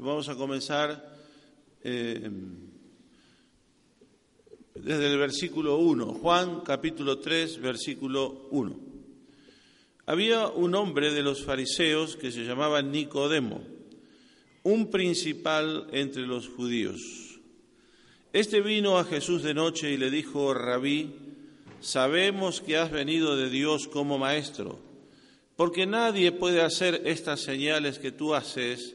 Vamos a comenzar eh, desde el versículo 1, Juan capítulo 3, versículo 1. Había un hombre de los fariseos que se llamaba Nicodemo, un principal entre los judíos. Este vino a Jesús de noche y le dijo, Rabí, sabemos que has venido de Dios como maestro, porque nadie puede hacer estas señales que tú haces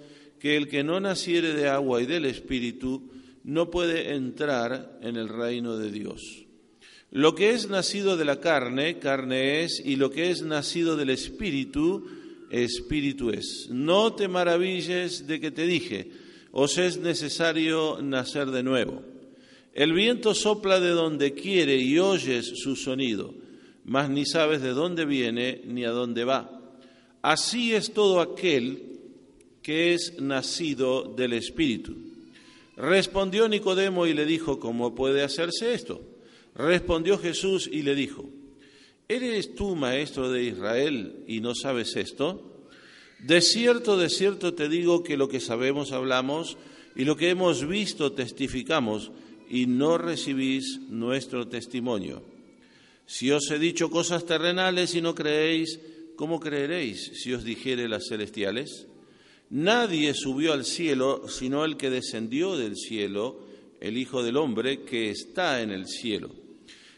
que el que no naciere de agua y del Espíritu no puede entrar en el reino de Dios. Lo que es nacido de la carne, carne es, y lo que es nacido del Espíritu, Espíritu es. No te maravilles de que te dije, os es necesario nacer de nuevo. El viento sopla de donde quiere y oyes su sonido, mas ni sabes de dónde viene ni a dónde va. Así es todo aquel que es nacido del Espíritu. Respondió Nicodemo y le dijo, ¿cómo puede hacerse esto? Respondió Jesús y le dijo, ¿eres tú maestro de Israel y no sabes esto? De cierto, de cierto te digo que lo que sabemos hablamos y lo que hemos visto testificamos y no recibís nuestro testimonio. Si os he dicho cosas terrenales y no creéis, ¿cómo creeréis si os dijere las celestiales? Nadie subió al cielo sino el que descendió del cielo, el Hijo del Hombre que está en el cielo.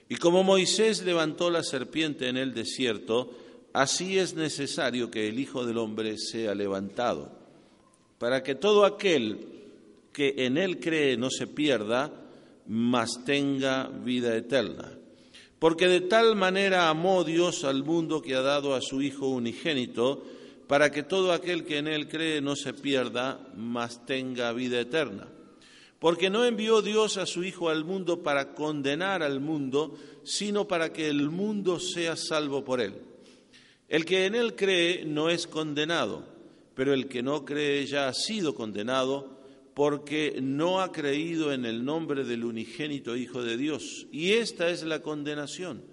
Y como Moisés levantó la serpiente en el desierto, así es necesario que el Hijo del Hombre sea levantado, para que todo aquel que en él cree no se pierda, mas tenga vida eterna. Porque de tal manera amó Dios al mundo que ha dado a su Hijo unigénito, para que todo aquel que en él cree no se pierda, mas tenga vida eterna. Porque no envió Dios a su Hijo al mundo para condenar al mundo, sino para que el mundo sea salvo por él. El que en él cree no es condenado, pero el que no cree ya ha sido condenado porque no ha creído en el nombre del unigénito Hijo de Dios. Y esta es la condenación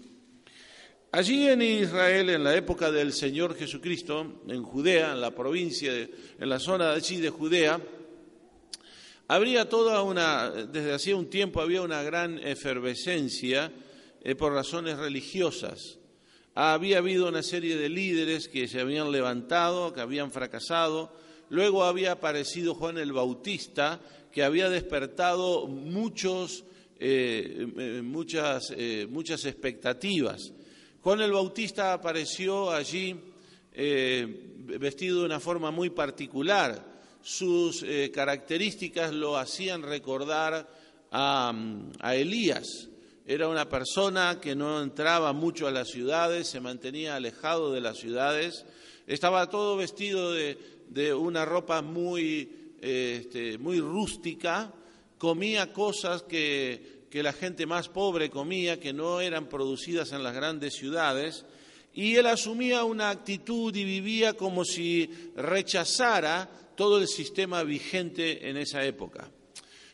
Allí en Israel, en la época del Señor Jesucristo, en Judea, en la provincia, en la zona de allí de Judea, habría toda una, desde hacía un tiempo había una gran efervescencia eh, por razones religiosas. Había habido una serie de líderes que se habían levantado, que habían fracasado. Luego había aparecido Juan el Bautista, que había despertado muchos, eh, eh, muchas, muchas expectativas. Juan el Bautista apareció allí eh, vestido de una forma muy particular. Sus eh, características lo hacían recordar a, a Elías. Era una persona que no entraba mucho a las ciudades, se mantenía alejado de las ciudades, estaba todo vestido de, una ropa muy, este, muy rústica, comía cosas que que la gente más pobre comía, que no eran producidas en las grandes ciudades, y él asumía una actitud y vivía como si rechazara todo el sistema vigente en esa época.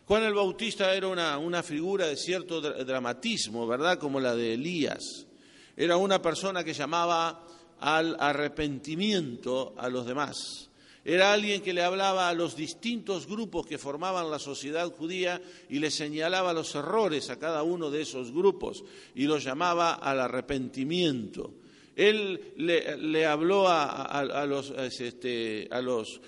Juan el Bautista era una, una figura de cierto dramatismo, ¿verdad? Como la de Elías. Era una persona que llamaba al arrepentimiento a los demás. Era alguien que le hablaba a los distintos grupos que formaban la sociedad judía y le señalaba los errores a cada uno de esos grupos y los llamaba al arrepentimiento. Él le, habló a, los, este, a, los,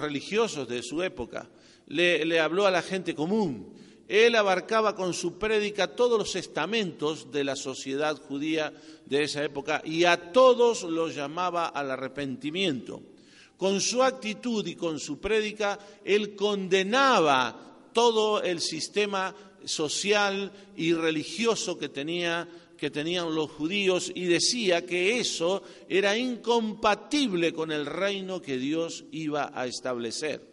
religiosos de su época le, habló a la gente común. Él abarcaba con su prédica todos los estamentos de la sociedad judía de esa época y a todos los llamaba al arrepentimiento. Con su actitud y con su prédica, él condenaba todo el sistema social y religioso que, tenía, que tenían los judíos y decía que eso era incompatible con el reino que Dios iba a establecer.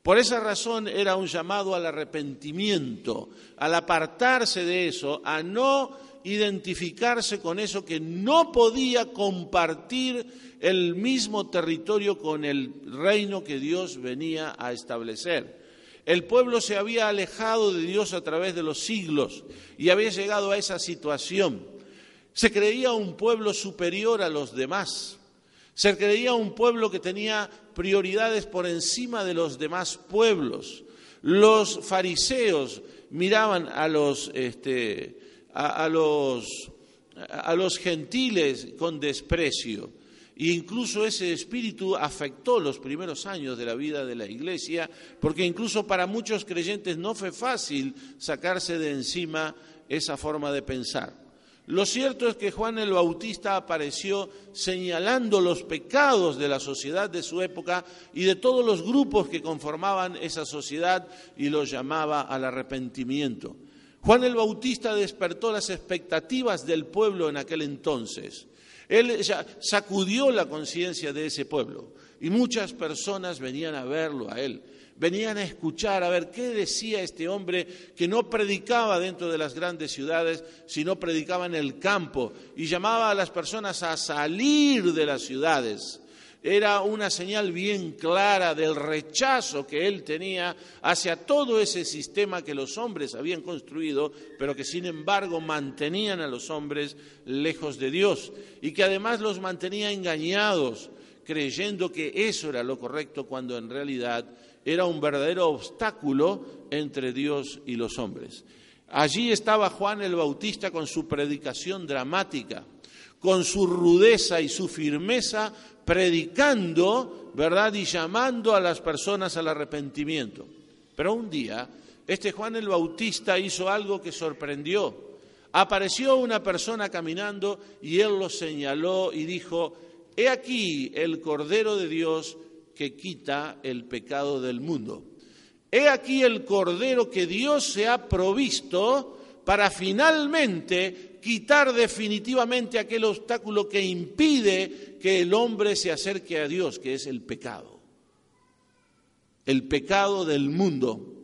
Por esa razón era un llamado al arrepentimiento, al apartarse de eso, a no identificarse con eso que no podía compartir el mismo territorio con el reino que Dios venía a establecer. El pueblo se había alejado de Dios a través de los siglos y había llegado a esa situación. Se creía un pueblo superior a los demás. Se creía un pueblo que tenía prioridades por encima de los demás pueblos. Los fariseos miraban a los, este, a, los, a los gentiles con desprecio. E incluso ese espíritu afectó los primeros años de la vida de la iglesia, porque incluso para muchos creyentes no fue fácil sacarse de encima esa forma de pensar. Lo cierto es que Juan el Bautista apareció señalando los pecados de la sociedad de su época y de todos los grupos que conformaban esa sociedad y los llamaba al arrepentimiento. Juan el Bautista despertó las expectativas del pueblo en aquel entonces. Él sacudió la conciencia de ese pueblo y muchas personas venían a verlo a él venían a escuchar, a ver qué decía este hombre que no predicaba dentro de las grandes ciudades, sino predicaba en el campo y llamaba a las personas a salir de las ciudades. Era una señal bien clara del rechazo que él tenía hacia todo ese sistema que los hombres habían construido, pero que sin embargo mantenían a los hombres lejos de Dios y que además los mantenía engañados, creyendo que eso era lo correcto cuando en realidad era un verdadero obstáculo entre Dios y los hombres. Allí estaba Juan el Bautista con su predicación dramática, con su rudeza y su firmeza, predicando, ¿verdad? Y llamando a las personas al arrepentimiento. Pero un día, este Juan el Bautista hizo algo que sorprendió. Apareció una persona caminando y él lo señaló y dijo, He aquí el Cordero de Dios que quita el pecado del mundo. He aquí el cordero que Dios se ha provisto para finalmente quitar definitivamente aquel obstáculo que impide que el hombre se acerque a Dios, que es el pecado. El pecado del mundo.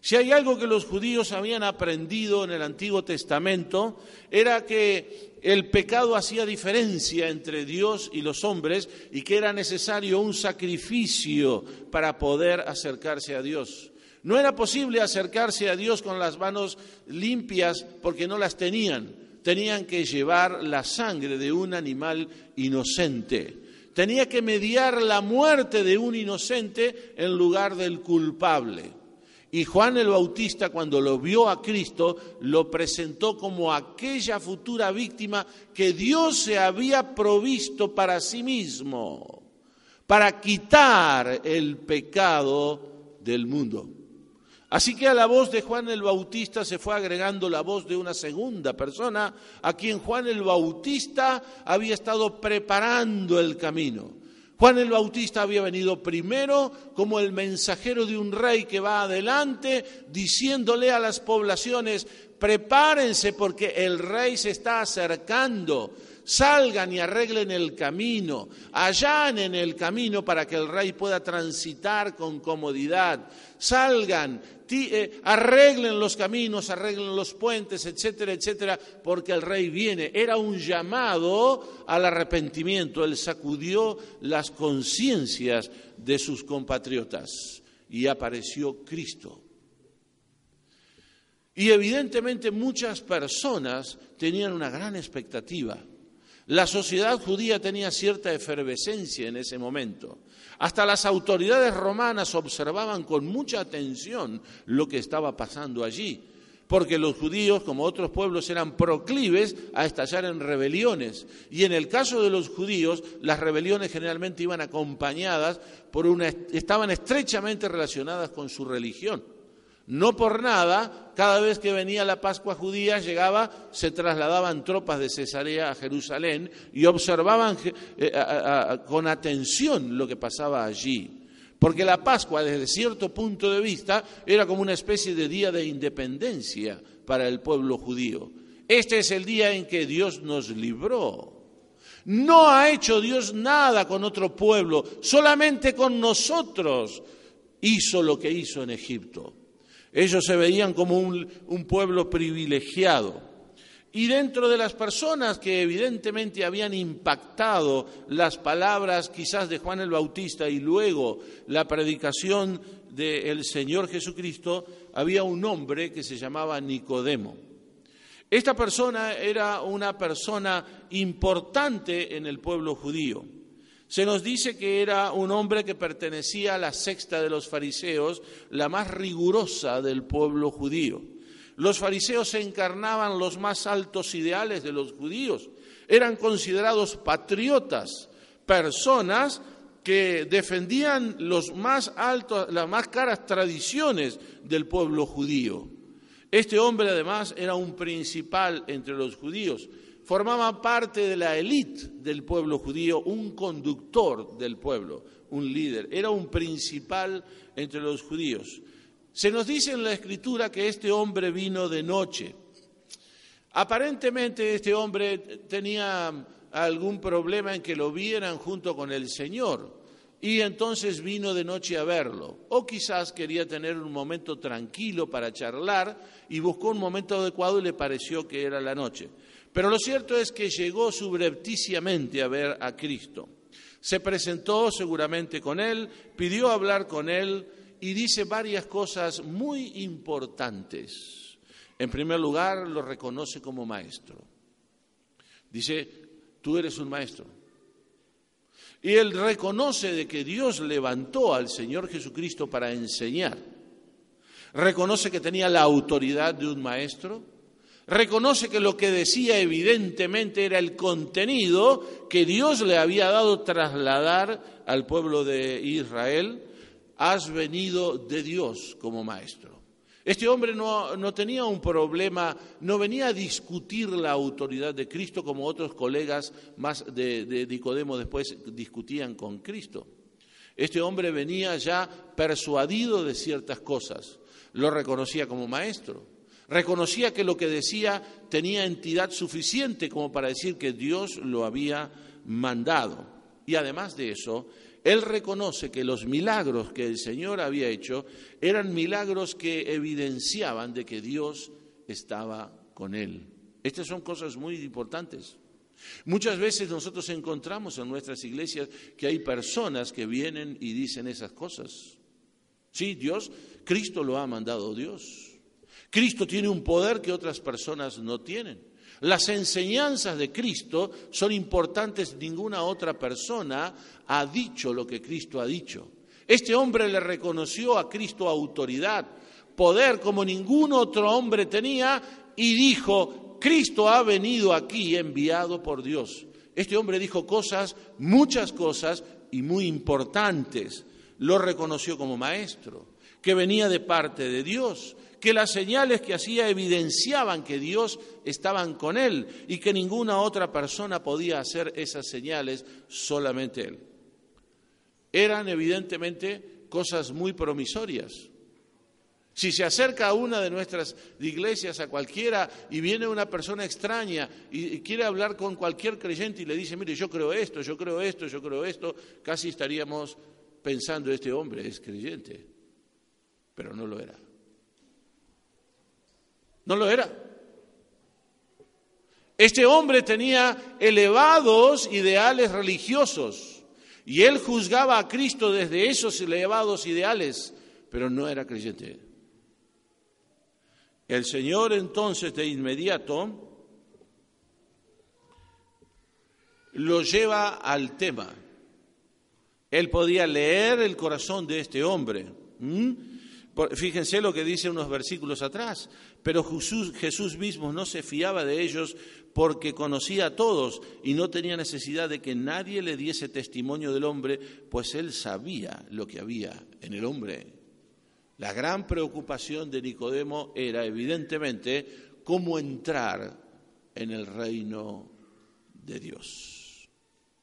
Si hay algo que los judíos habían aprendido en el Antiguo Testamento, era que el pecado hacía diferencia entre Dios y los hombres y que era necesario un sacrificio para poder acercarse a Dios. No era posible acercarse a Dios con las manos limpias porque no las tenían. Tenían que llevar la sangre de un animal inocente. Tenía que mediar la muerte de un inocente en lugar del culpable. Y Juan el Bautista, cuando lo vio a Cristo, lo presentó como aquella futura víctima que Dios se había provisto para sí mismo, para quitar el pecado del mundo. Así que a la voz de Juan el Bautista se fue agregando la voz de una segunda persona a quien Juan el Bautista había estado preparando el camino. Juan el Bautista había venido primero como el mensajero de un rey que va adelante diciéndole a las poblaciones, prepárense porque el rey se está acercando, salgan y arreglen el camino, allanen el camino para que el rey pueda transitar con comodidad, salgan, eh, arreglen los caminos, arreglen los puentes, etcétera, etcétera, porque el rey viene. Era un llamado al arrepentimiento. Él sacudió las conciencias de sus compatriotas y apareció Cristo. Y evidentemente muchas personas tenían una gran expectativa. La sociedad judía tenía cierta efervescencia en ese momento. Hasta las autoridades romanas observaban con mucha atención lo que estaba pasando allí porque los judíos, como otros pueblos, eran proclives a estallar en rebeliones. Y en el caso de los judíos, las rebeliones generalmente iban acompañadas por una, estaban estrechamente relacionadas con su religión. No por nada, cada vez que venía la Pascua judía, llegaba, se trasladaban tropas de Cesarea a Jerusalén y observaban eh, con atención lo que pasaba allí. Porque la Pascua, desde cierto punto de vista, era como una especie de día de independencia para el pueblo judío. Este es el día en que Dios nos libró. No ha hecho Dios nada con otro pueblo, solamente con nosotros hizo lo que hizo en Egipto. Ellos se veían como un, pueblo privilegiado. Y dentro de las personas que evidentemente habían impactado las palabras quizás de Juan el Bautista y luego la predicación del Señor Jesucristo, había un hombre que se llamaba Nicodemo. Esta persona era una persona importante en el pueblo judío. Se nos dice que era un hombre que pertenecía a la sexta de los fariseos, la más rigurosa del pueblo judío. Los fariseos encarnaban los más altos ideales de los judíos. Eran considerados patriotas, personas que defendían los más altos, las más caras tradiciones del pueblo judío. Este hombre además era un principal entre los judíos, formaba parte de la élite del pueblo judío, un conductor del pueblo, un líder, era un principal entre los judíos. Se nos dice en la escritura que este hombre vino de noche. Aparentemente este hombre tenía algún problema en que lo vieran junto con el Señor y entonces vino de noche a verlo. O quizás quería tener un momento tranquilo para charlar y buscó un momento adecuado y le pareció que era la noche. Pero lo cierto es que llegó subrepticiamente a ver a Cristo. Se presentó seguramente con él, pidió hablar con él, y dice varias cosas muy importantes. En primer lugar, lo reconoce como maestro. Dice, tú eres un maestro. Y él reconoce de que Dios levantó al Señor Jesucristo para enseñar. Reconoce que tenía la autoridad de un maestro. Reconoce que lo que decía evidentemente era el contenido que Dios le había dado trasladar al pueblo de Israel has venido de Dios como maestro. Este hombre no, tenía un problema, no venía a discutir la autoridad de Cristo como otros colegas más de, de Nicodemo después discutían con Cristo. Este hombre venía ya persuadido de ciertas cosas, lo reconocía como maestro, reconocía que lo que decía tenía entidad suficiente como para decir que Dios lo había mandado. Y además de eso, él reconoce que los milagros que el Señor había hecho eran milagros que evidenciaban de que Dios estaba con él. Estas son cosas muy importantes. Muchas veces nosotros encontramos en nuestras iglesias que hay personas que vienen y dicen esas cosas. Sí, Dios, Cristo lo ha mandado Dios. Cristo tiene un poder que otras personas no tienen. Las enseñanzas de Cristo son importantes, ninguna otra persona ha dicho lo que Cristo ha dicho. Este hombre le reconoció a Cristo autoridad, poder como ningún otro hombre tenía y dijo, Cristo ha venido aquí enviado por Dios. Este hombre dijo cosas, muchas cosas y muy importantes. Lo reconoció como maestro, que venía de parte de Dios, que las señales que hacía evidenciaban que Dios estaba con él y que ninguna otra persona podía hacer esas señales, solamente él. Eran evidentemente cosas muy promisorias. Si se acerca a una de nuestras iglesias, a cualquiera, y viene una persona extraña y quiere hablar con cualquier creyente y le dice, mire, yo creo esto, yo creo esto, yo creo esto, casi estaríamos pensando, este hombre es creyente, pero no lo era. No lo era. Este hombre tenía elevados ideales religiosos y él juzgaba a Cristo desde esos elevados ideales, pero no era creyente. El Señor entonces de inmediato lo lleva al tema. Él podía leer el corazón de este hombre. Fíjense lo que dice unos versículos atrás. Pero Jesús, Jesús, mismo no se fiaba de ellos porque conocía a todos y no tenía necesidad de que nadie le diese testimonio del hombre, pues él sabía lo que había en el hombre. La gran preocupación de Nicodemo era evidentemente cómo entrar en el reino de Dios.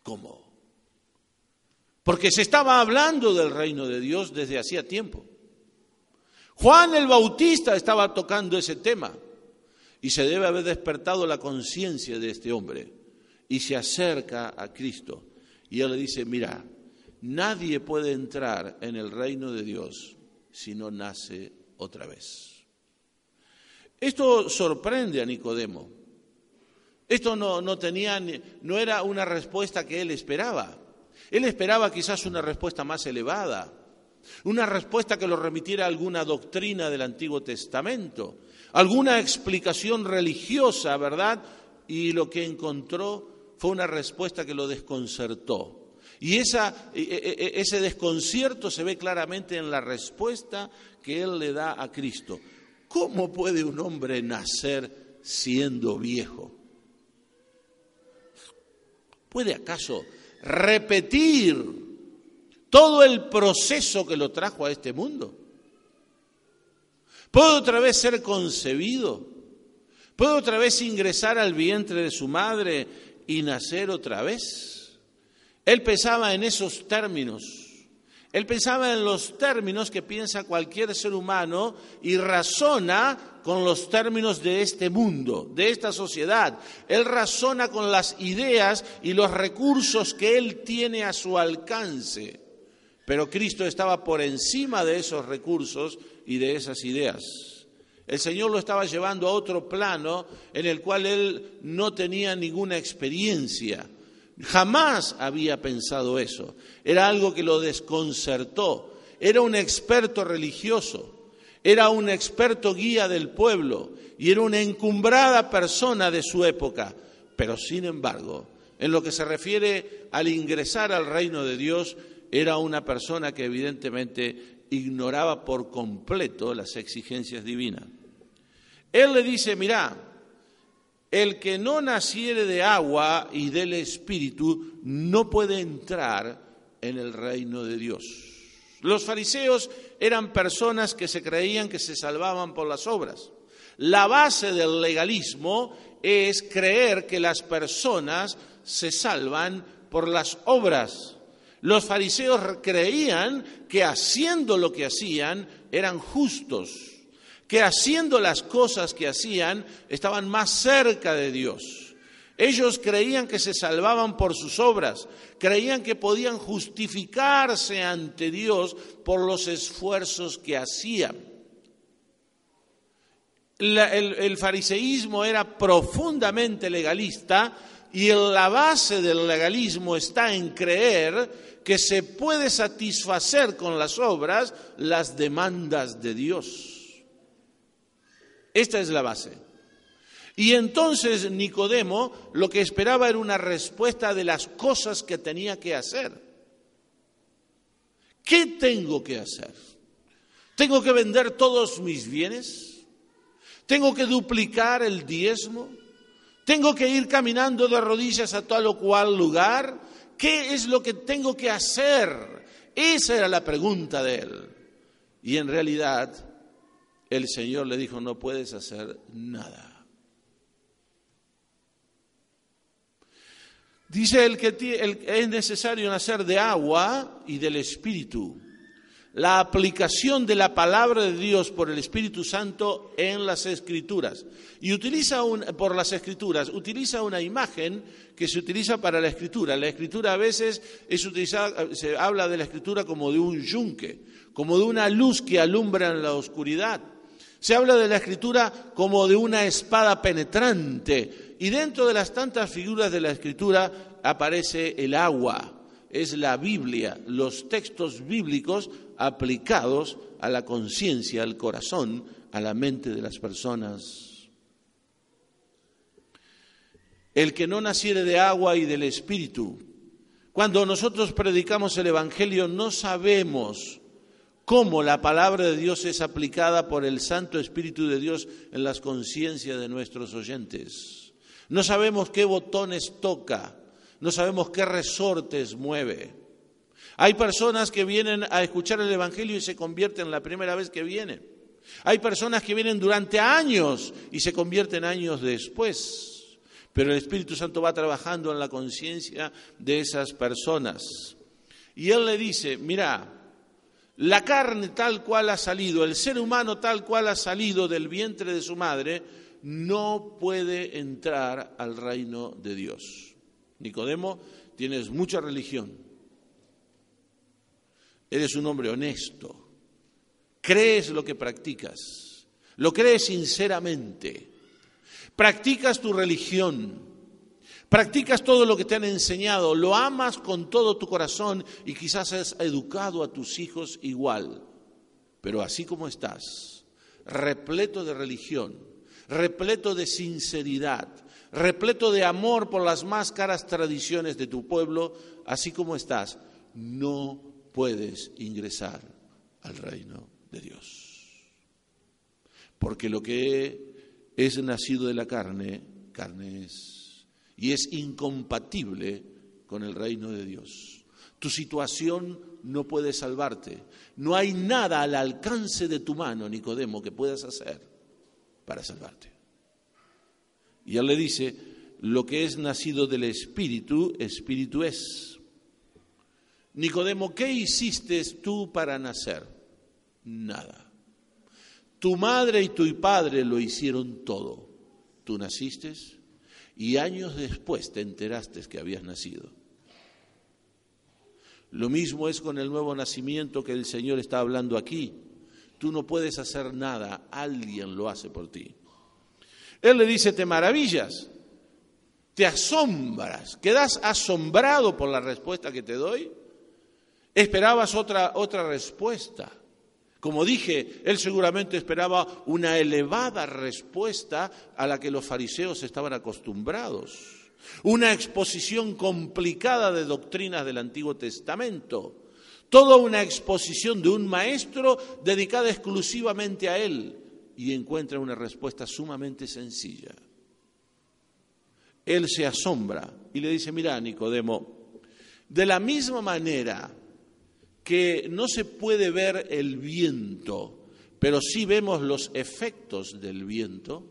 ¿Cómo? Porque se estaba hablando del reino de Dios desde hacía tiempo. Juan el Bautista estaba tocando ese tema y se debe haber despertado la conciencia de este hombre y se acerca a Cristo y él le dice, mira, nadie puede entrar en el reino de Dios si no nace otra vez. Esto sorprende a Nicodemo. Esto no, no, tenía, no era una respuesta que él esperaba. Él esperaba quizás una respuesta más elevada, una respuesta que lo remitiera a alguna doctrina del Antiguo Testamento, alguna explicación religiosa, ¿verdad? Y lo que encontró fue una respuesta que lo desconcertó. Y esa, e, e, e, ese desconcierto se ve claramente en la respuesta que él le da a Cristo. ¿Cómo puede un hombre nacer siendo viejo? ¿Puede acaso repetir todo el proceso que lo trajo a este mundo? ¿Puede otra vez ser concebido? ¿Puede otra vez ingresar al vientre de su madre y nacer otra vez? Él pensaba en esos términos. Él pensaba en los términos que piensa cualquier ser humano y razona con los términos de este mundo, de esta sociedad. Él razona con las ideas y los recursos que él tiene a su alcance. Pero Cristo estaba por encima de esos recursos y de esas ideas. El Señor lo estaba llevando a otro plano en el cual él no tenía ninguna experiencia. Jamás había pensado eso. Era algo que lo desconcertó. Era un experto religioso. Era un experto guía del pueblo y era una encumbrada persona de su época. Pero sin embargo, en lo que se refiere al ingresar al reino de Dios, era una persona que evidentemente ignoraba por completo las exigencias divinas. Él le dice, mira, el que no naciere de agua y del Espíritu no puede entrar en el reino de Dios. Los fariseos eran personas que se creían que se salvaban por las obras. La base del legalismo es creer que las personas se salvan por las obras. Los fariseos creían que haciendo lo que hacían eran justos, que haciendo las cosas que hacían estaban más cerca de Dios. Ellos creían que se salvaban por sus obras, creían que podían justificarse ante Dios por los esfuerzos que hacían. el, fariseísmo era profundamente legalista y la base del legalismo está en creer que se puede satisfacer con las obras las demandas de Dios. Esta es la base. Y entonces Nicodemo lo que esperaba era una respuesta de las cosas que tenía que hacer. ¿Qué tengo que hacer? ¿Tengo que vender todos mis bienes? ¿Tengo que duplicar el diezmo? ¿Tengo que ir caminando de rodillas a tal o cual lugar? ¿Qué es lo que tengo que hacer? Esa era la pregunta de él. Y en realidad el Señor le dijo, no puedes hacer nada. Dice el que es necesario nacer de agua y del Espíritu la aplicación de la palabra de Dios por el Espíritu Santo en las Escrituras. Y utiliza un, por las Escrituras, utiliza una imagen que se utiliza para la Escritura. La Escritura a veces es utilizada, se habla de la Escritura como de un yunque, como de una luz que alumbra en la oscuridad. Se habla de la Escritura como de una espada penetrante. Y dentro de las tantas figuras de la Escritura aparece el agua, es la Biblia, los textos bíblicos aplicados a la conciencia, al corazón, a la mente de las personas. El que no naciere de agua y del Espíritu. Cuando nosotros predicamos el Evangelio no sabemos cómo la palabra de Dios es aplicada por el Santo Espíritu de Dios en las conciencias de nuestros oyentes. No sabemos qué botones toca, no sabemos qué resortes mueve. Hay personas que vienen a escuchar el Evangelio y se convierten la primera vez que vienen. Hay personas que vienen durante años y se convierten años después. Pero el Espíritu Santo va trabajando en la conciencia de esas personas. Y Él le dice, mira, la carne tal cual ha salido, el ser humano tal cual ha salido del vientre de su madre, no puede entrar al reino de Dios. Nicodemo, tienes mucha religión. Eres un hombre honesto. Crees lo que practicas. Lo crees sinceramente. Practicas tu religión. Practicas todo lo que te han enseñado. Lo amas con todo tu corazón y quizás has educado a tus hijos igual. Pero así como estás, repleto de religión, repleto de sinceridad, repleto de amor por las más caras tradiciones de tu pueblo, así como estás, no puedes ingresar al reino de Dios. Porque lo que es nacido de la carne, carne es, y es incompatible con el reino de Dios. Tu situación no puede salvarte. No hay nada al alcance de tu mano, Nicodemo, que puedas hacer para salvarte. Y él le dice, lo que es nacido del Espíritu, Espíritu es. Nicodemo, ¿qué hiciste tú para nacer? Nada. Tu madre y tu padre lo hicieron todo. Tú naciste y años después te enteraste que habías nacido. Lo mismo es con el nuevo nacimiento que el Señor está hablando aquí. Tú no puedes hacer nada, alguien lo hace por ti. Él le dice, te maravillas, te asombras, quedas asombrado por la respuesta que te doy. Esperabas otra, otra respuesta. Como dije, él seguramente esperaba una elevada respuesta a la que los fariseos estaban acostumbrados. Una exposición complicada de doctrinas del Antiguo Testamento. Toda una exposición de un maestro dedicada exclusivamente a él y encuentra una respuesta sumamente sencilla. Él se asombra y le dice, mira, Nicodemo, de la misma manera que no se puede ver el viento, pero sí vemos los efectos del viento,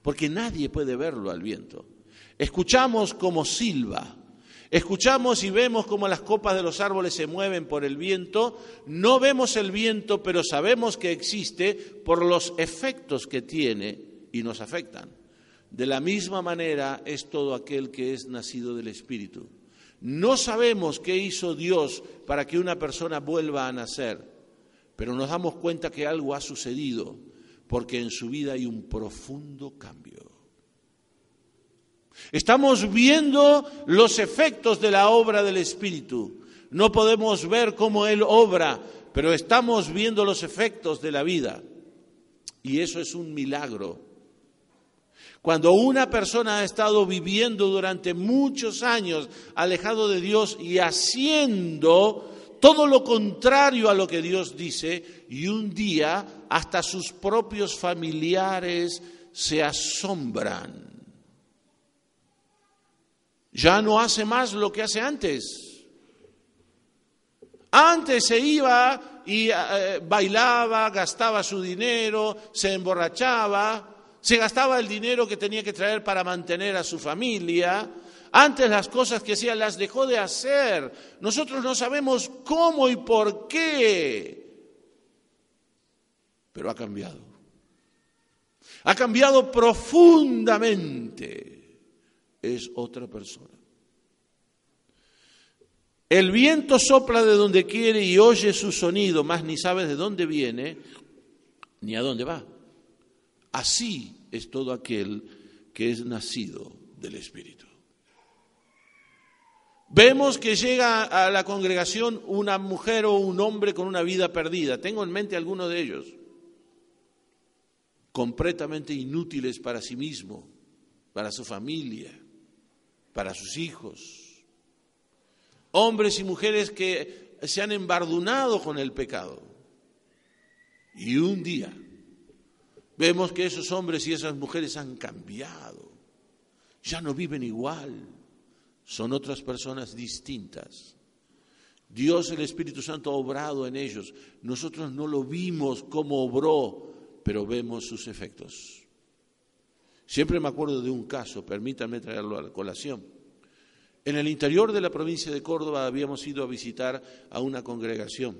porque nadie puede verlo al viento. Escuchamos como silba, Escuchamos y vemos cómo las copas de los árboles se mueven por el viento. No vemos el viento, pero sabemos que existe por los efectos que tiene y nos afectan. De la misma manera es todo aquel que es nacido del Espíritu. No sabemos qué hizo Dios para que una persona vuelva a nacer, pero nos damos cuenta que algo ha sucedido porque en su vida hay un profundo cambio. Estamos viendo los efectos de la obra del Espíritu. No podemos ver cómo Él obra, pero estamos viendo los efectos de la vida. Y eso es un milagro. Cuando una persona ha estado viviendo durante muchos años alejado de Dios y haciendo todo lo contrario a lo que Dios dice, y un día hasta sus propios familiares se asombran ya no hace más lo que hace antes. Antes se iba y eh, bailaba, gastaba su dinero, se emborrachaba, se gastaba el dinero que tenía que traer para mantener a su familia. Antes las cosas que hacía las dejó de hacer. Nosotros no sabemos cómo y por qué. Pero ha cambiado. Ha cambiado profundamente es otra persona. El viento sopla de donde quiere y oye su sonido, mas ni sabes de dónde viene ni a dónde va. Así es todo aquel que es nacido del Espíritu. Vemos que llega a la congregación una mujer o un hombre con una vida perdida. Tengo en mente algunos de ellos. completamente inútiles para sí mismo, para su familia, para sus hijos. Hombres y mujeres que se han embardunado con el pecado. Y un día vemos que esos hombres y esas mujeres han cambiado. Ya no viven igual. Son otras personas distintas. Dios el Espíritu Santo ha obrado en ellos. Nosotros no lo vimos como obró, pero vemos sus efectos. Siempre me acuerdo de un caso, permítanme traerlo a la colación. En el interior de la provincia de Córdoba habíamos ido a visitar a una congregación.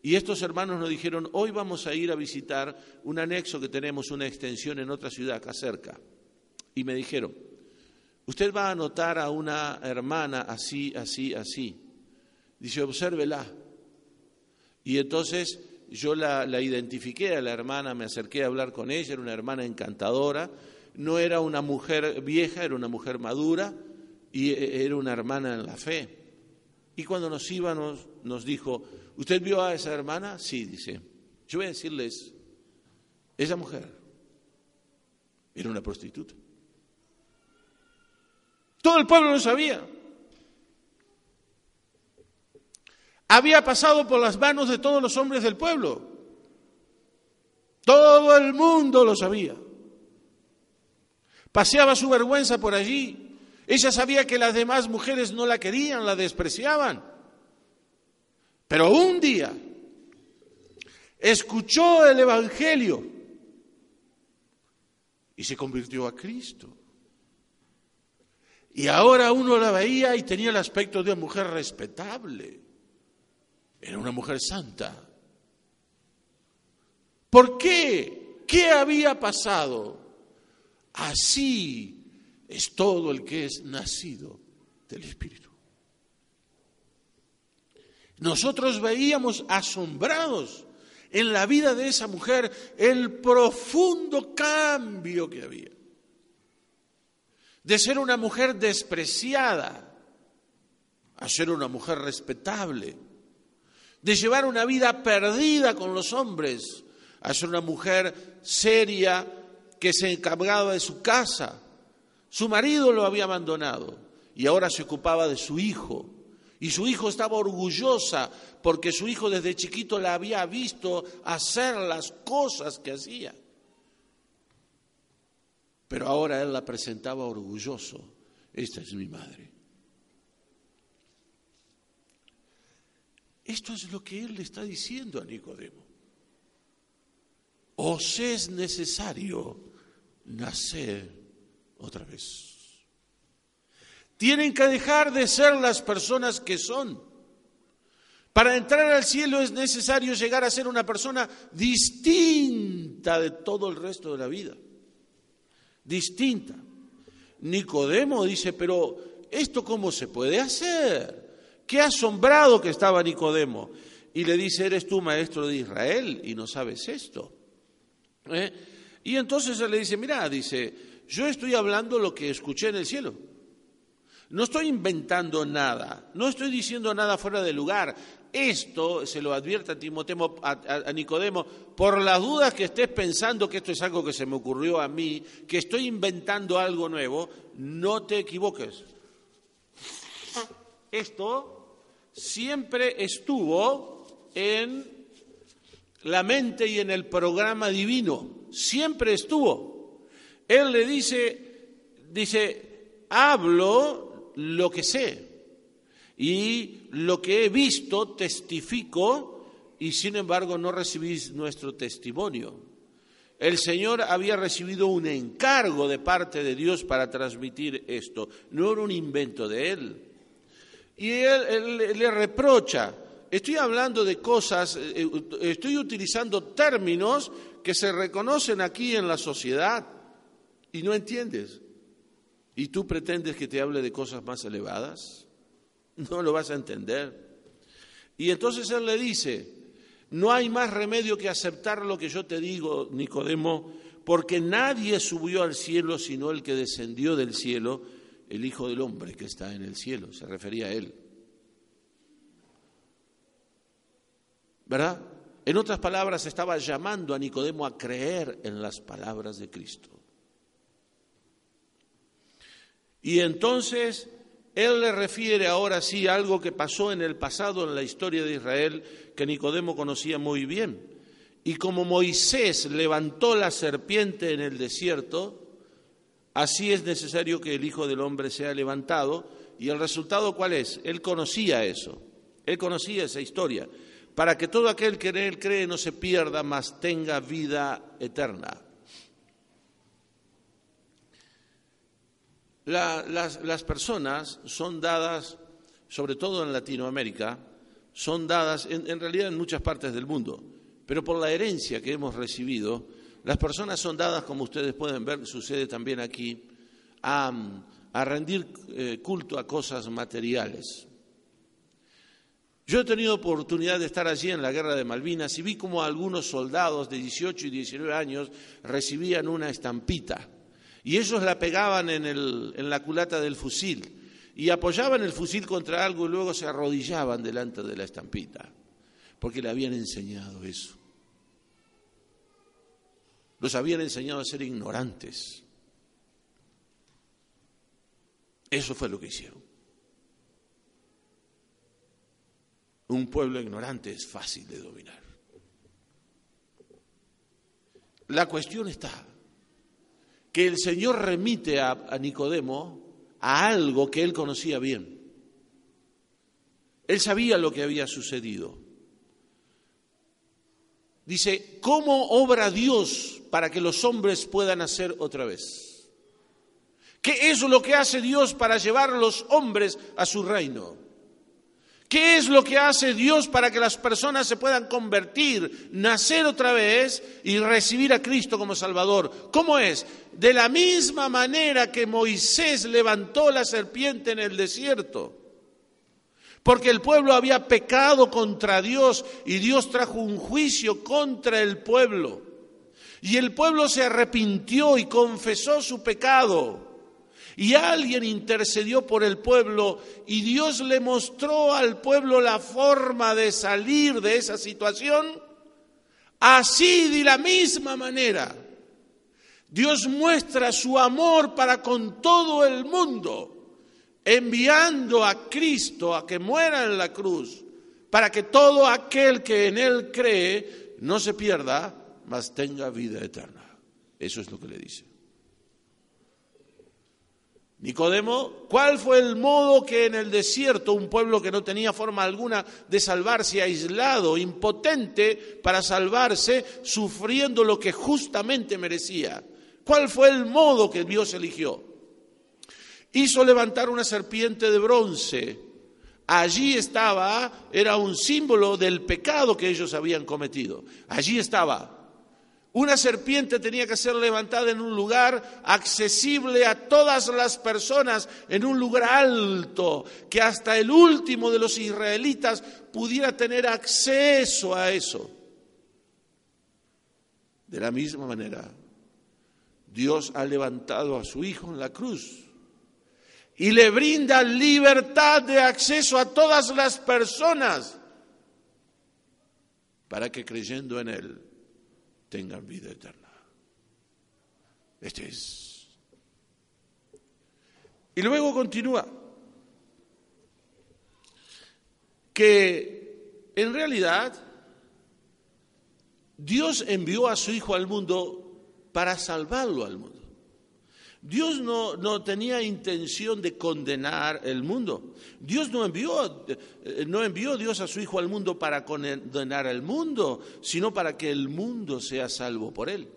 Y estos hermanos nos dijeron, hoy vamos a ir a visitar un anexo que tenemos, una extensión en otra ciudad acá cerca. Y me dijeron, usted va a notar a una hermana así, así, así. Dice, obsérvela. Y entonces yo la, identifiqué a la hermana, me acerqué a hablar con ella, era una hermana encantadora, no era una mujer vieja, era una mujer madura y e, era una hermana en la fe. Y cuando nos íbamos nos dijo, ¿usted vio a esa hermana? Sí, dice. Yo voy a decirles, esa mujer era una prostituta. Todo el pueblo lo sabía. había pasado por las manos de todos los hombres del pueblo. Todo el mundo lo sabía. Paseaba su vergüenza por allí. Ella sabía que las demás mujeres no la querían, la despreciaban. Pero un día escuchó el Evangelio y se convirtió a Cristo. Y ahora uno la veía y tenía el aspecto de una mujer respetable. Era una mujer santa. ¿Por qué? ¿Qué había pasado? Así es todo el que es nacido del Espíritu. Nosotros veíamos asombrados en la vida de esa mujer el profundo cambio que había. De ser una mujer despreciada a ser una mujer respetable de llevar una vida perdida con los hombres, a ser una mujer seria que se encargaba de su casa. Su marido lo había abandonado y ahora se ocupaba de su hijo. Y su hijo estaba orgullosa porque su hijo desde chiquito la había visto hacer las cosas que hacía. Pero ahora él la presentaba orgulloso. Esta es mi madre. Esto es lo que él le está diciendo a Nicodemo. Os es necesario nacer otra vez. Tienen que dejar de ser las personas que son. Para entrar al cielo es necesario llegar a ser una persona distinta de todo el resto de la vida. Distinta. Nicodemo dice, pero ¿esto cómo se puede hacer? Qué asombrado que estaba Nicodemo. Y le dice, eres tú maestro de Israel y no sabes esto. ¿Eh? Y entonces él le dice, mira, dice, yo estoy hablando lo que escuché en el cielo. No estoy inventando nada, no estoy diciendo nada fuera de lugar. Esto se lo advierte a, Timotemo, a, Nicodemo por las dudas que estés pensando que esto es algo que se me ocurrió a mí, que estoy inventando algo nuevo, no te equivoques. Esto siempre estuvo en la mente y en el programa divino, siempre estuvo. Él le dice, dice, hablo lo que sé y lo que he visto testifico y sin embargo no recibís nuestro testimonio. El Señor había recibido un encargo de parte de Dios para transmitir esto, no era un invento de Él. Y él, le reprocha, estoy hablando de cosas, eh, estoy utilizando términos que se reconocen aquí en la sociedad y no entiendes. ¿Y tú pretendes que te hable de cosas más elevadas? No lo vas a entender. Y entonces él le dice, no hay más remedio que aceptar lo que yo te digo, Nicodemo, porque nadie subió al cielo sino el que descendió del cielo, el Hijo del Hombre que está en el cielo, se refería a él. ¿Verdad? En otras palabras, estaba llamando a Nicodemo a creer en las palabras de Cristo. Y entonces él le refiere ahora sí algo que pasó en el pasado en la historia de Israel que Nicodemo conocía muy bien. Y como Moisés levantó la serpiente en el desierto, así es necesario que el Hijo del Hombre sea levantado. ¿Y el resultado cuál es? Él conocía eso, él conocía esa historia para que todo aquel que en Él cree no se pierda, mas tenga vida eterna. las, personas son dadas, sobre todo en Latinoamérica, son dadas en, realidad en muchas partes del mundo, pero por la herencia que hemos recibido, las personas son dadas, como ustedes pueden ver, sucede también aquí, a, rendir eh, culto a cosas materiales. Yo he tenido oportunidad de estar allí en la guerra de Malvinas y vi como algunos soldados de 18 y 19 años recibían una estampita y ellos la pegaban en, en la culata del fusil y apoyaban el fusil contra algo y luego se arrodillaban delante de la estampita porque le habían enseñado eso. Los habían enseñado a ser ignorantes. Eso fue lo que hicieron. Un pueblo ignorante es fácil de dominar. La cuestión está que el Señor remite a, Nicodemo a algo que él conocía bien. Él sabía lo que había sucedido. Dice, ¿cómo obra Dios para que los hombres puedan hacer otra vez? ¿Qué es lo que hace Dios para llevar a los hombres a su reino? ¿Qué es lo que hace Dios para que las personas se puedan convertir, nacer otra vez y recibir a Cristo como Salvador? ¿Cómo es? De la misma manera que Moisés levantó la serpiente en el desierto, porque el pueblo había pecado contra Dios y Dios trajo un juicio contra el pueblo. Y el pueblo se arrepintió y confesó su pecado. Y alguien intercedió por el pueblo y Dios le mostró al pueblo la forma de salir de esa situación. Así de la misma manera, Dios muestra su amor para con todo el mundo, enviando a Cristo a que muera en la cruz, para que todo aquel que en Él cree no se pierda, mas tenga vida eterna. Eso es lo que le dice. Nicodemo, ¿cuál fue el modo que en el desierto un pueblo que no tenía forma alguna de salvarse, aislado, impotente para salvarse, sufriendo lo que justamente merecía? ¿Cuál fue el modo que Dios eligió? Hizo levantar una serpiente de bronce. Allí estaba, era un símbolo del pecado que ellos habían cometido. Allí estaba una serpiente tenía que ser levantada en un lugar accesible a todas las personas, en un lugar alto, que hasta el último de los israelitas pudiera tener acceso a eso. De la misma manera, Dios ha levantado a su Hijo en la cruz y le brinda libertad de acceso a todas las personas para que creyendo en Él tengan vida eterna. Este es. Y luego continúa que en realidad Dios envió a su Hijo al mundo para salvarlo al mundo. Dios no, no, tenía intención de condenar el mundo. Dios no envió, eh, no envió Dios a su Hijo al mundo para condenar al mundo, sino para que el mundo sea salvo por él.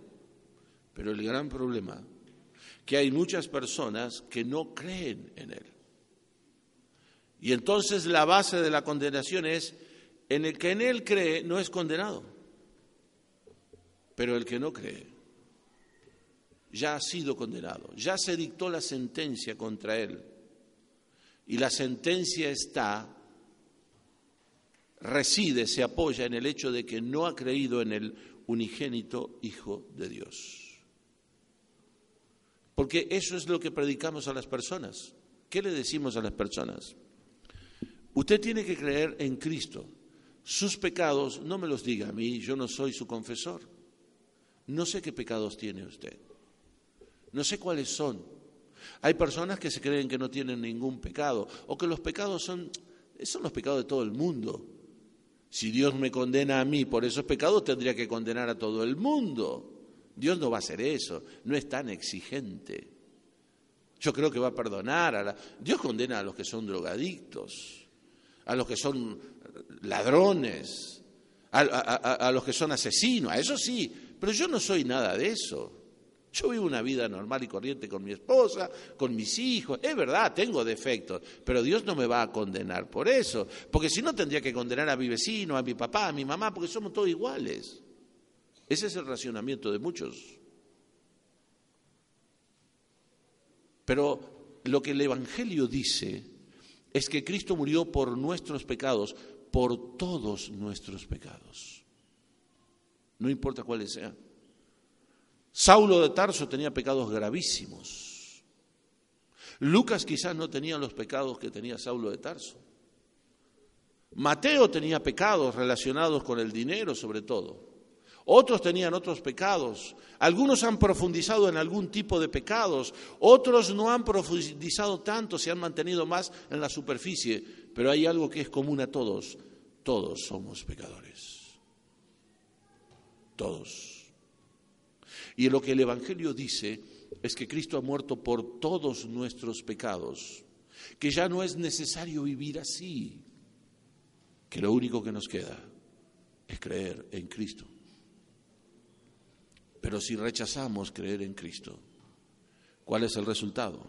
Pero el gran problema que hay muchas personas que no creen en él. Y entonces la base de la condenación es en el que en él cree no es condenado. Pero el que no cree ya ha sido condenado, ya se dictó la sentencia contra él. Y la sentencia está, reside, se apoya en el hecho de que no ha creído en el unigénito Hijo de Dios. Porque eso es lo que predicamos a las personas. ¿Qué le decimos a las personas? Usted tiene que creer en Cristo. sus pecados no me los diga a mí, yo no soy su confesor. No sé qué pecados tiene usted. No sé cuáles son. Hay personas que se creen que no tienen ningún pecado o que los pecados son, son los pecados de todo el mundo. Si Dios me condena a mí por esos pecados, tendría que condenar a todo el mundo. Dios no va a hacer eso, no es tan exigente. Yo creo que va a perdonar. A la... Dios condena a los que son drogadictos, a los que son ladrones, a, a los que son asesinos, a eso sí, pero yo no soy nada de eso. Yo vivo una vida normal y corriente con mi esposa, con mis hijos. Es verdad, tengo defectos, pero Dios no me va a condenar por eso. Porque si no, tendría que condenar a mi vecino, a mi papá, a mi mamá, porque somos todos iguales. Ese es el racionamiento de muchos. Pero lo que el Evangelio dice es que Cristo murió por nuestros pecados, por todos nuestros pecados. No importa cuáles sean. Saulo de Tarso tenía pecados gravísimos. Lucas quizás no tenía los pecados que tenía Saulo de Tarso. Mateo tenía pecados relacionados con el dinero sobre todo. Otros tenían otros pecados. Algunos han profundizado en algún tipo de pecados. Otros no han profundizado tanto, se han mantenido más en la superficie. Pero hay algo que es común a todos. Todos somos pecadores. Todos. Y lo que el Evangelio dice es que Cristo ha muerto por todos nuestros pecados, que ya no es necesario vivir así, que lo único que nos queda es creer en Cristo. Pero si rechazamos creer en Cristo, ¿cuál es el resultado?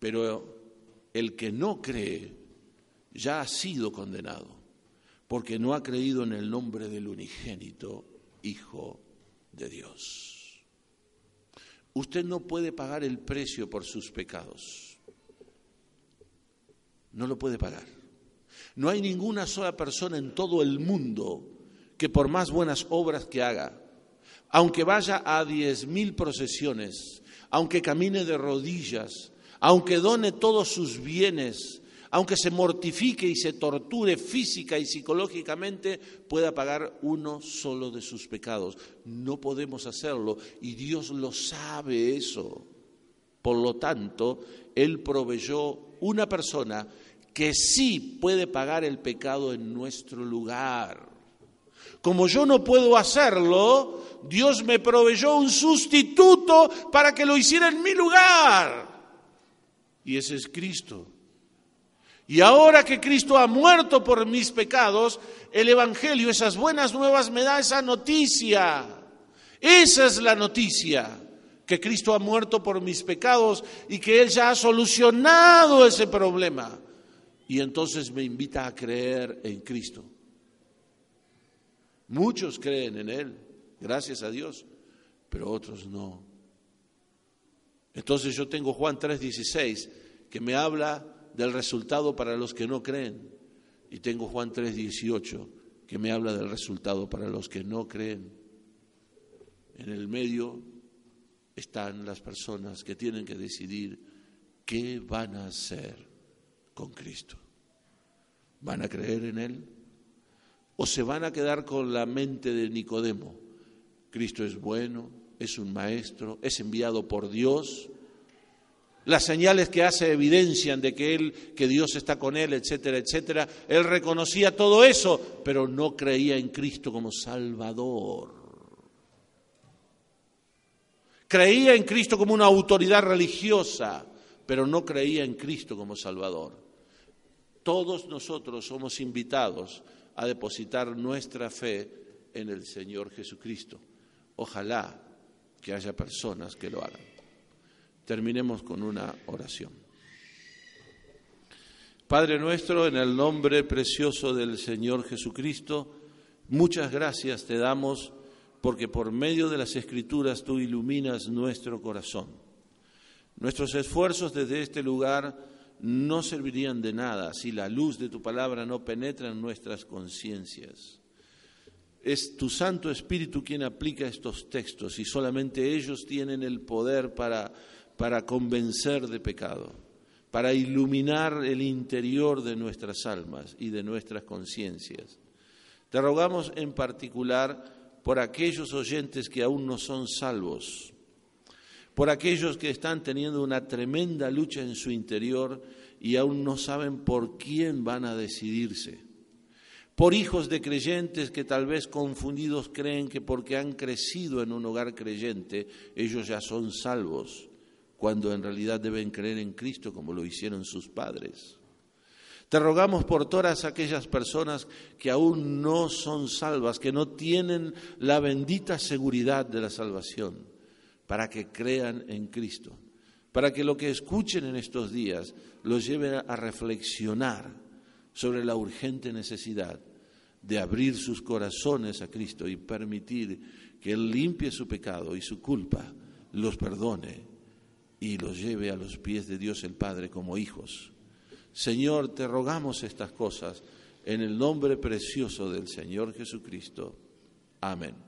Pero el que no cree ya ha sido condenado, porque no ha creído en el nombre del unigénito Hijo de Dios. Usted no puede pagar el precio por sus pecados. No lo puede pagar. No hay ninguna sola persona en todo el mundo que por más buenas obras que haga, aunque vaya a diez mil procesiones, aunque camine de rodillas, aunque done todos sus bienes, aunque se mortifique y se torture física y psicológicamente, pueda pagar uno solo de sus pecados. No podemos hacerlo y Dios lo sabe eso. Por lo tanto, Él proveyó una persona que sí puede pagar el pecado en nuestro lugar. Como yo no puedo hacerlo, Dios me proveyó un sustituto para que lo hiciera en mi lugar. Y ese es Cristo. Y ahora que Cristo ha muerto por mis pecados, el Evangelio, esas buenas nuevas, me da esa noticia. Esa es la noticia, que Cristo ha muerto por mis pecados y que Él ya ha solucionado ese problema. Y entonces me invita a creer en Cristo. Muchos creen en Él, gracias a Dios, pero otros no. Entonces yo tengo Juan 3:16 que me habla del resultado para los que no creen. Y tengo Juan 3:18 que me habla del resultado para los que no creen. En el medio están las personas que tienen que decidir qué van a hacer con Cristo. ¿Van a creer en Él? ¿O se van a quedar con la mente de Nicodemo? Cristo es bueno, es un maestro, es enviado por Dios, las señales que hace evidencian de que él, que Dios está con él, etcétera, etcétera. Él reconocía todo eso, pero no creía en Cristo como Salvador. Creía en Cristo como una autoridad religiosa, pero no creía en Cristo como Salvador. Todos nosotros somos invitados a depositar nuestra fe en el Señor Jesucristo. Ojalá que haya personas que lo hagan. Terminemos con una oración. Padre nuestro, en el nombre precioso del Señor Jesucristo, muchas gracias te damos porque por medio de las escrituras tú iluminas nuestro corazón. Nuestros esfuerzos desde este lugar no servirían de nada si la luz de tu palabra no penetra en nuestras conciencias. Es tu Santo Espíritu quien aplica estos textos y solamente ellos tienen el poder para para convencer de pecado, para iluminar el interior de nuestras almas y de nuestras conciencias. Te rogamos en particular por aquellos oyentes que aún no son salvos, por aquellos que están teniendo una tremenda lucha en su interior y aún no saben por quién van a decidirse, por hijos de creyentes que tal vez confundidos creen que porque han crecido en un hogar creyente ellos ya son salvos, cuando en realidad deben creer en Cristo como lo hicieron sus padres. Te rogamos por todas aquellas personas que aún no son salvas, que no tienen la bendita seguridad de la salvación, para que crean en Cristo, para que lo que escuchen en estos días los lleve a reflexionar sobre la urgente necesidad de abrir sus corazones a Cristo y permitir que Él limpie su pecado y su culpa, los perdone y los lleve a los pies de Dios el Padre como hijos. Señor, te rogamos estas cosas en el nombre precioso del Señor Jesucristo. Amén.